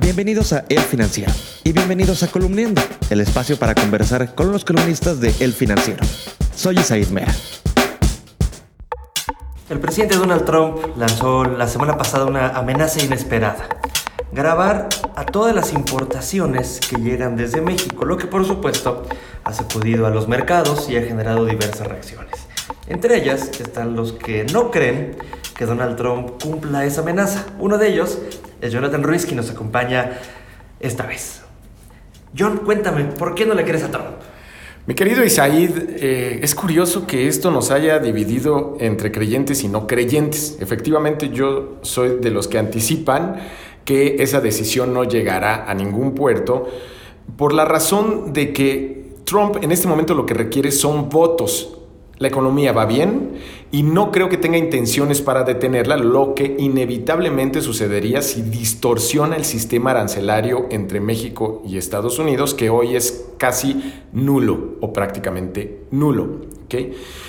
Bienvenidos a El Financiero y bienvenidos a Columniendo, el espacio para conversar con los columnistas de El Financiero. Soy Isaid Mea. El presidente Donald Trump lanzó la semana pasada una amenaza inesperada. Grabar a todas las importaciones que llegan desde México, lo que por supuesto ha sacudido a los mercados y ha generado diversas reacciones. Entre ellas están los que no creen que Donald Trump cumpla esa amenaza. Uno de ellos es Jonathan Ruiz, quien nos acompaña esta vez. John, cuéntame, ¿por qué no le crees a Trump? Mi querido Isaid, eh, es curioso que esto nos haya dividido entre creyentes y no creyentes. Efectivamente, yo soy de los que anticipan que esa decisión no llegará a ningún puerto por la razón de que Trump en este momento lo que requiere son votos la economía va bien y no creo que tenga intenciones para detenerla, lo que inevitablemente sucedería si distorsiona el sistema arancelario entre México y Estados Unidos, que hoy es casi nulo o prácticamente nulo.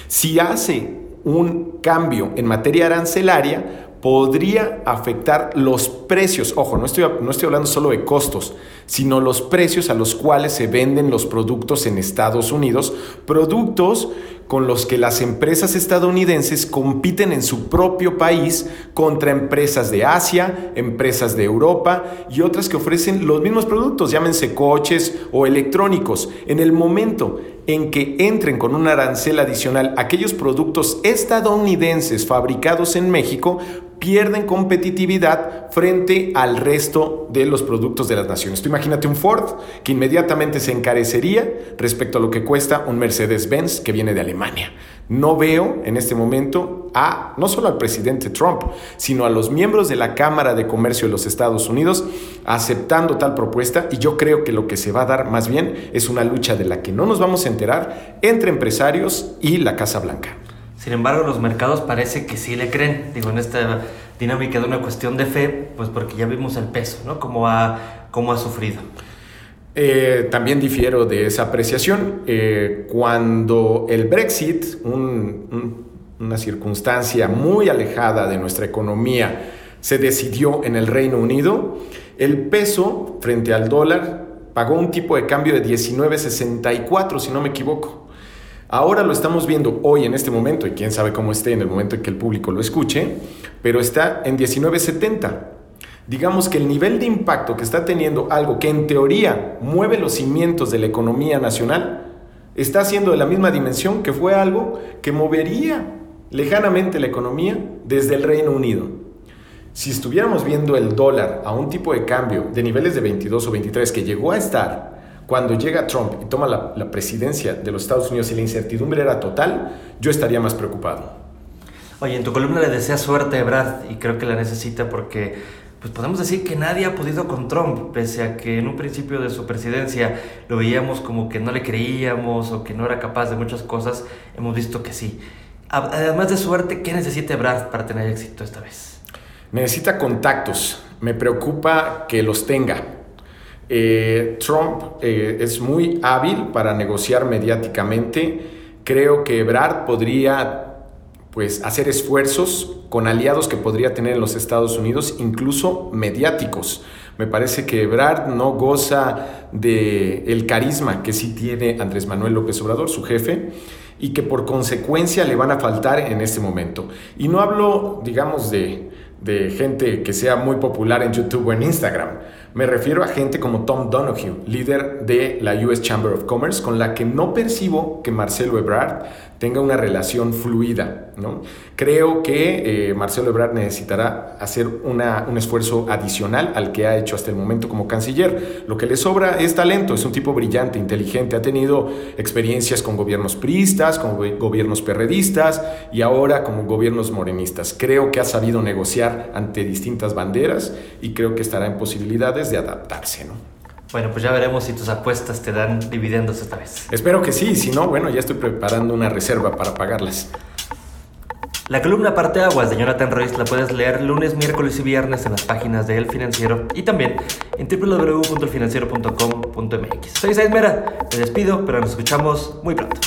Si hace un cambio en materia arancelaria, podría afectar los precios, ojo, no estoy, no estoy hablando solo de costos, sino los precios a los cuales se venden los productos en Estados Unidos, productos con los que las empresas estadounidenses compiten en su propio país contra empresas de Asia, empresas de Europa y otras que ofrecen los mismos productos, llámense coches o electrónicos. En el momento en que entren con un arancel adicional aquellos productos estadounidenses fabricados en México, pierden competitividad frente al resto de los productos de las naciones. Tú imagínate un Ford que inmediatamente se encarecería respecto a lo que cuesta un Mercedes-Benz que viene de Alemania. No veo en este momento a no solo al presidente Trump, sino a los miembros de la Cámara de Comercio de los Estados Unidos aceptando tal propuesta y yo creo que lo que se va a dar más bien es una lucha de la que no nos vamos a enterar entre empresarios y la Casa Blanca. Sin embargo, los mercados parece que sí le creen, digo, en esta dinámica de una cuestión de fe, pues porque ya vimos el peso, ¿no? Cómo ha, cómo ha sufrido. Eh, también difiero de esa apreciación. Eh, cuando el Brexit, una circunstancia muy alejada de nuestra economía, se decidió en el Reino Unido, el peso frente al dólar pagó un tipo de cambio de 19.64, si no me equivoco. Ahora lo estamos viendo hoy en este momento, y quién sabe cómo esté en el momento en que el público lo escuche, pero está en 19.70. Digamos que el nivel de impacto que está teniendo algo que en teoría mueve los cimientos de la economía nacional, está siendo de la misma dimensión que fue algo que movería lejanamente la economía desde el Reino Unido. Si estuviéramos viendo el dólar a un tipo de cambio de niveles de 22 o 23 que llegó a estar cuando llega Trump y toma la, presidencia de los Estados Unidos y la incertidumbre era total, yo estaría más preocupado. Oye, en tu columna le desea suerte a Brad y creo que la necesita porque pues podemos decir que nadie ha podido con Trump, pese a que en un principio de su presidencia lo veíamos como que no le creíamos o que no era capaz de muchas cosas, hemos visto que sí. Además de suerte, ¿qué necesita Brad para tener éxito esta vez? Necesita contactos. Me preocupa que los tenga eh, Trump eh, es muy hábil para negociar mediáticamente. Creo que Ebrard podría pues, hacer esfuerzos con aliados que podría tener en los Estados Unidos, incluso mediáticos. Me parece que Ebrard no goza de el carisma que sí tiene Andrés Manuel López Obrador, su jefe, y que por consecuencia le van a faltar en este momento. Y no hablo, digamos, de, de gente que sea muy popular en YouTube o en Instagram. Me refiero a gente como Tom Donoghue, líder de la US Chamber of Commerce, con la que no percibo que Marcelo Ebrard tenga una relación fluida. ¿no? Creo que eh, Marcelo Ebrard necesitará hacer una, un esfuerzo adicional al que ha hecho hasta el momento como canciller. Lo que le sobra es talento, es un tipo brillante, inteligente, ha tenido experiencias con gobiernos priistas, con gobiernos perredistas y ahora como gobiernos morenistas. Creo que ha sabido negociar ante distintas banderas y creo que estará en posibilidades de adaptarse, ¿no? Bueno, pues ya veremos si tus apuestas te dan dividendos esta vez. Espero que sí, si no, bueno, ya estoy preparando una reserva para pagarlas. La columna Parte Aguas de Jonathan Royce la puedes leer lunes, miércoles y viernes en las páginas de El Financiero y también en www.elfinanciero.com.mx. Soy Isaac Mera, me despido, pero nos escuchamos muy pronto.